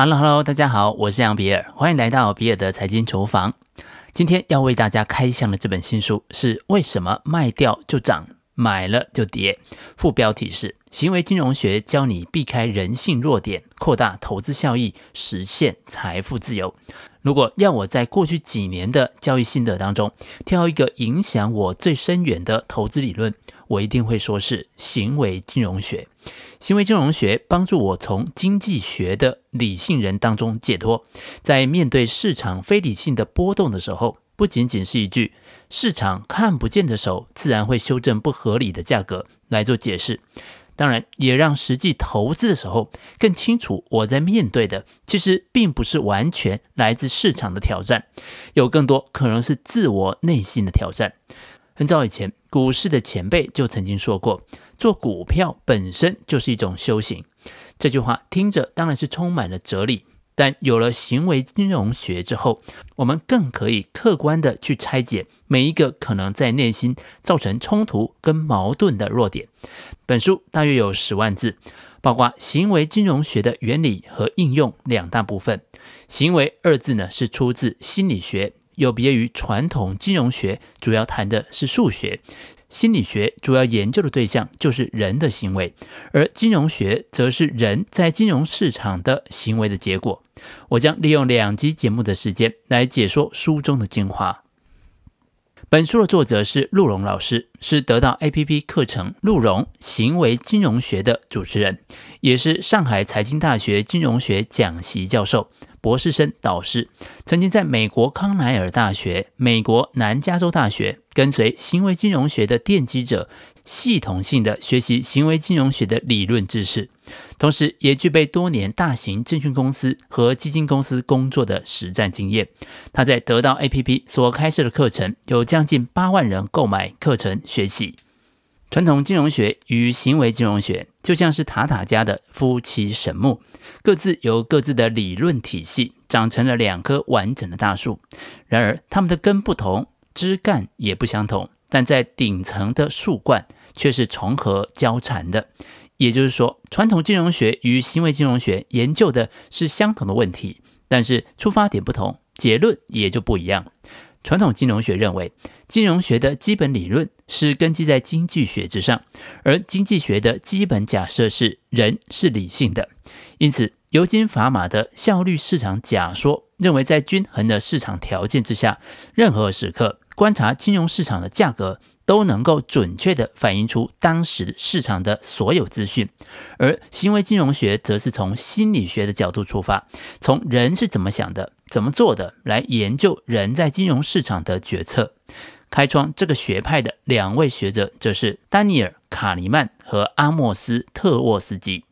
Hello，Hello，大家好，我是杨比尔，欢迎来到比尔的财经厨房。今天要为大家开箱的这本新书是《为什么卖掉就涨，买了就跌》。副标题是“行为金融学教你避开人性弱点，扩大投资效益，实现财富自由”。如果要我在过去几年的交易心得当中挑一个影响我最深远的投资理论，我一定会说是行为金融学。行为金融学帮助我从经济学的理性人当中解脱，在面对市场非理性的波动的时候，不仅仅是一句“市场看不见的手自然会修正不合理的价格”来做解释，当然也让实际投资的时候更清楚，我在面对的其实并不是完全来自市场的挑战，有更多可能是自我内心的挑战。很早以前，股市的前辈就曾经说过。做股票本身就是一种修行，这句话听着当然是充满了哲理。但有了行为金融学之后，我们更可以客观地去拆解每一个可能在内心造成冲突跟矛盾的弱点。本书大约有十万字，包括行为金融学的原理和应用两大部分。行为二字呢，是出自心理学，有别于传统金融学，主要谈的是数学。心理学主要研究的对象就是人的行为，而金融学则是人在金融市场的行为的结果。我将利用两集节目的时间来解说书中的精华。本书的作者是陆蓉老师，是得到 APP 课程《陆蓉行为金融学》的主持人，也是上海财经大学金融学讲席教授。博士生导师，曾经在美国康奈尔大学、美国南加州大学跟随行为金融学的奠基者，系统性的学习行为金融学的理论知识，同时也具备多年大型证券公司和基金公司工作的实战经验。他在得到 APP 所开设的课程，有将近八万人购买课程学习。传统金融学与行为金融学就像是塔塔家的夫妻神木，各自有各自的理论体系，长成了两棵完整的大树。然而，它们的根不同，枝干也不相同，但在顶层的树冠却是重合交缠的。也就是说，传统金融学与行为金融学研究的是相同的问题，但是出发点不同，结论也就不一样。传统金融学认为，金融学的基本理论是根基在经济学之上，而经济学的基本假设是人是理性的。因此，尤金·法玛的效率市场假说认为，在均衡的市场条件之下，任何时刻观察金融市场的价格都能够准确地反映出当时市场的所有资讯。而行为金融学则是从心理学的角度出发，从人是怎么想的。怎么做的来研究人在金融市场的决策？开创这个学派的两位学者就是丹尼尔·卡尼曼和阿莫斯·特沃斯基。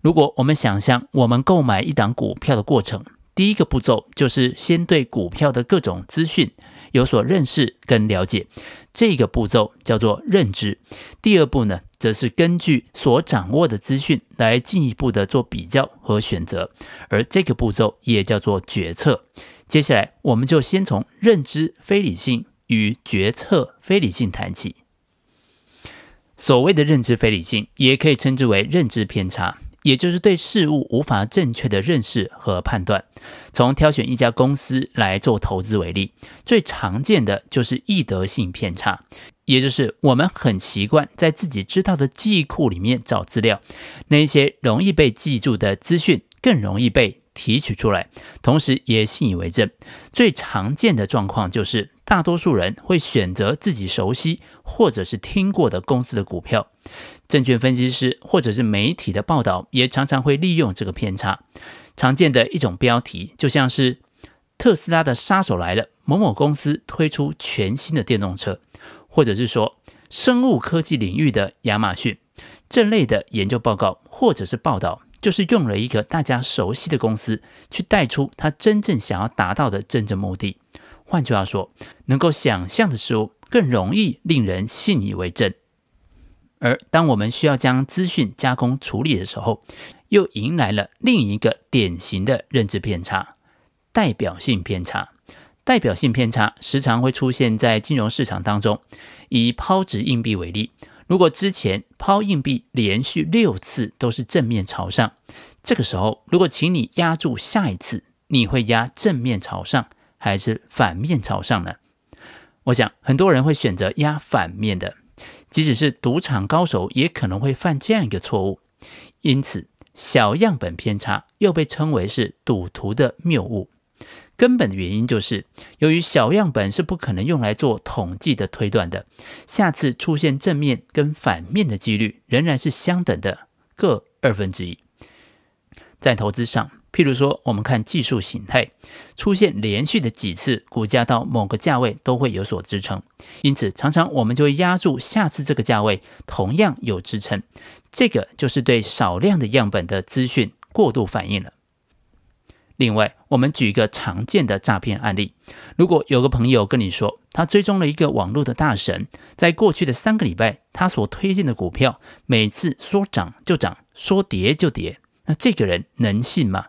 如果我们想象我们购买一档股票的过程，第一个步骤就是先对股票的各种资讯有所认识跟了解，这个步骤叫做认知。第二步呢，则是根据所掌握的资讯来进一步的做比较和选择，而这个步骤也叫做决策。接下来，我们就先从认知非理性与决策非理性谈起。所谓的认知非理性，也可以称之为认知偏差。也就是对事物无法正确的认识和判断。从挑选一家公司来做投资为例，最常见的就是易得性偏差，也就是我们很习惯在自己知道的记忆库里面找资料，那些容易被记住的资讯更容易被提取出来，同时也信以为真。最常见的状况就是，大多数人会选择自己熟悉或者是听过的公司的股票。证券分析师或者是媒体的报道也常常会利用这个偏差。常见的一种标题就像是“特斯拉的杀手来了”，某某公司推出全新的电动车，或者是说生物科技领域的亚马逊这类的研究报告或者是报道，就是用了一个大家熟悉的公司去带出他真正想要达到的真正目的。换句话说，能够想象的事物更容易令人信以为真。而当我们需要将资讯加工处理的时候，又迎来了另一个典型的认知偏差——代表性偏差。代表性偏差时常会出现在金融市场当中。以抛掷硬币为例，如果之前抛硬币连续六次都是正面朝上，这个时候如果请你压住下一次，你会压正面朝上还是反面朝上呢？我想很多人会选择压反面的，即使是赌场高手也可能会犯这样一个错误。因此，小样本偏差又被称为是赌徒的谬误。根本的原因就是，由于小样本是不可能用来做统计的推断的，下次出现正面跟反面的几率仍然是相等的，各二分之一。在投资上，譬如说，我们看技术形态，出现连续的几次股价到某个价位都会有所支撑，因此常常我们就会押注下次这个价位同样有支撑。这个就是对少量的样本的资讯过度反应了。另外，我们举一个常见的诈骗案例：如果有个朋友跟你说，他追踪了一个网络的大神，在过去的三个礼拜，他所推荐的股票每次说涨就涨，说跌就跌，那这个人能信吗？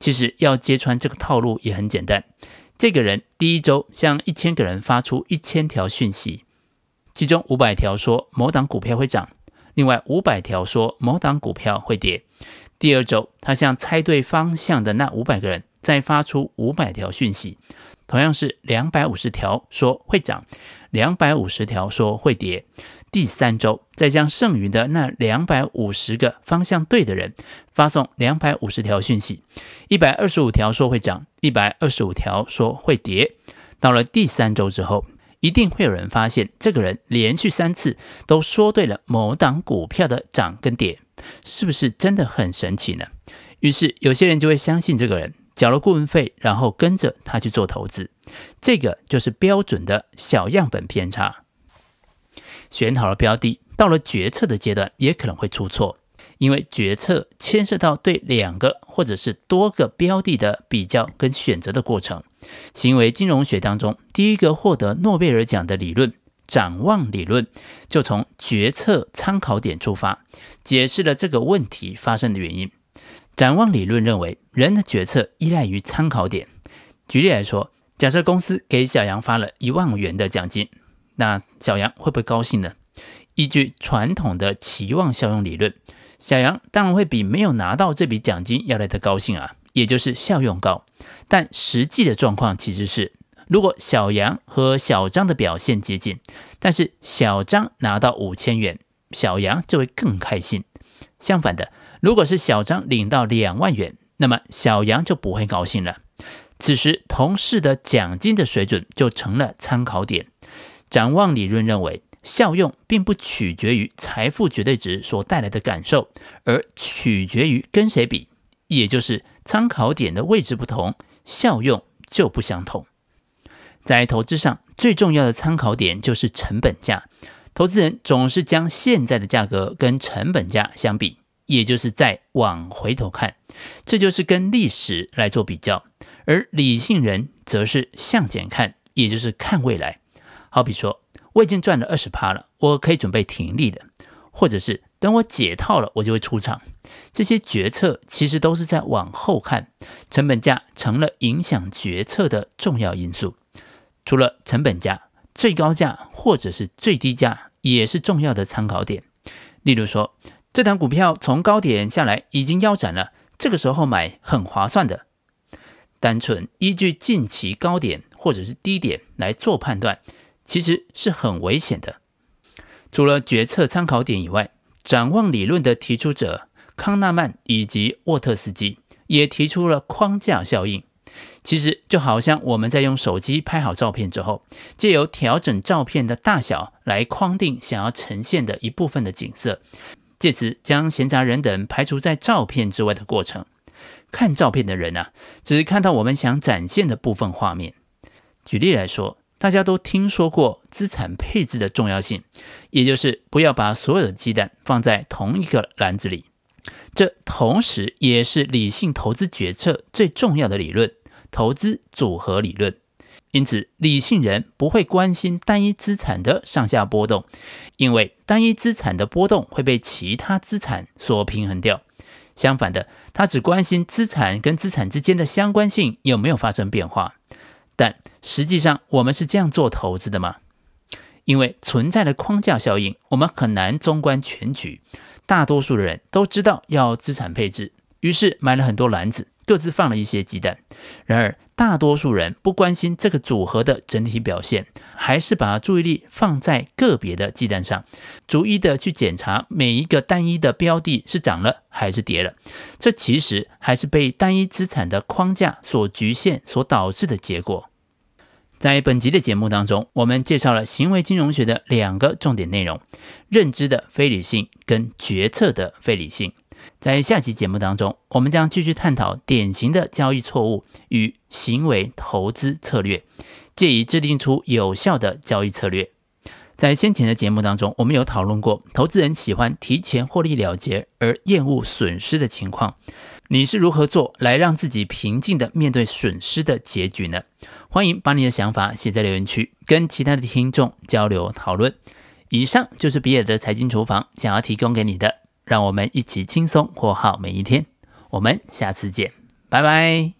其实要揭穿这个套路也很简单。这个人第一周向一千个人发出一千条讯息，其中五百条说某档股票会涨，另外五百条说某档股票会跌。第二周，他向猜对方向的那五百个人再发出五百条讯息，同样是两百五十条说会涨，两百五十条说会跌。第三周，再将剩余的那两百五十个方向对的人发送两百五十条讯息，一百二十五条说会涨，一百二十五条说会跌。到了第三周之后，一定会有人发现这个人连续三次都说对了某档股票的涨跟跌，是不是真的很神奇呢？于是有些人就会相信这个人，缴了顾问费，然后跟着他去做投资。这个就是标准的小样本偏差。选好了标的，到了决策的阶段也可能会出错，因为决策牵涉到对两个或者是多个标的的比较跟选择的过程。行为金融学当中，第一个获得诺贝尔奖的理论——展望理论，就从决策参考点出发，解释了这个问题发生的原因。展望理论认为，人的决策依赖于参考点。举例来说，假设公司给小杨发了一万元的奖金。那小杨会不会高兴呢？依据传统的期望效用理论，小杨当然会比没有拿到这笔奖金要来得高兴啊，也就是效用高。但实际的状况其实是，如果小杨和小张的表现接近，但是小张拿到五千元，小杨就会更开心。相反的，如果是小张领到两万元，那么小杨就不会高兴了。此时同事的奖金的水准就成了参考点。展望理论认为，效用并不取决于财富绝对值所带来的感受，而取决于跟谁比，也就是参考点的位置不同，效用就不相同。在投资上，最重要的参考点就是成本价。投资人总是将现在的价格跟成本价相比，也就是在往回头看，这就是跟历史来做比较。而理性人则是向前看，也就是看未来。好比说，我已经赚了二十趴了，我可以准备停利了，或者是等我解套了，我就会出场。这些决策其实都是在往后看，成本价成了影响决策的重要因素。除了成本价，最高价或者是最低价也是重要的参考点。例如说，这档股票从高点下来已经腰斩了，这个时候买很划算的。单纯依据近期高点或者是低点来做判断。其实是很危险的。除了决策参考点以外，展望理论的提出者康纳曼以及沃特斯基也提出了框架效应。其实就好像我们在用手机拍好照片之后，借由调整照片的大小来框定想要呈现的一部分的景色，借此将闲杂人等排除在照片之外的过程。看照片的人啊，只看到我们想展现的部分画面。举例来说。大家都听说过资产配置的重要性，也就是不要把所有的鸡蛋放在同一个篮子里。这同时也是理性投资决策最重要的理论——投资组合理论。因此，理性人不会关心单一资产的上下波动，因为单一资产的波动会被其他资产所平衡掉。相反的，他只关心资产跟资产之间的相关性有没有发生变化。但实际上，我们是这样做投资的吗？因为存在的框架效应，我们很难纵观全局。大多数人都知道要资产配置，于是买了很多篮子，各自放了一些鸡蛋。然而，大多数人不关心这个组合的整体表现，还是把注意力放在个别的鸡蛋上，逐一的去检查每一个单一的标的是涨了还是跌了。这其实还是被单一资产的框架所局限所导致的结果。在本集的节目当中，我们介绍了行为金融学的两个重点内容：认知的非理性跟决策的非理性。在下期节目当中，我们将继续探讨典型的交易错误与行为投资策略，借以制定出有效的交易策略。在先前的节目当中，我们有讨论过投资人喜欢提前获利了结而厌恶损失的情况。你是如何做来让自己平静地面对损失的结局呢？欢迎把你的想法写在留言区，跟其他的听众交流讨论。以上就是比尔的财经厨房想要提供给你的，让我们一起轻松过好每一天。我们下次见，拜拜。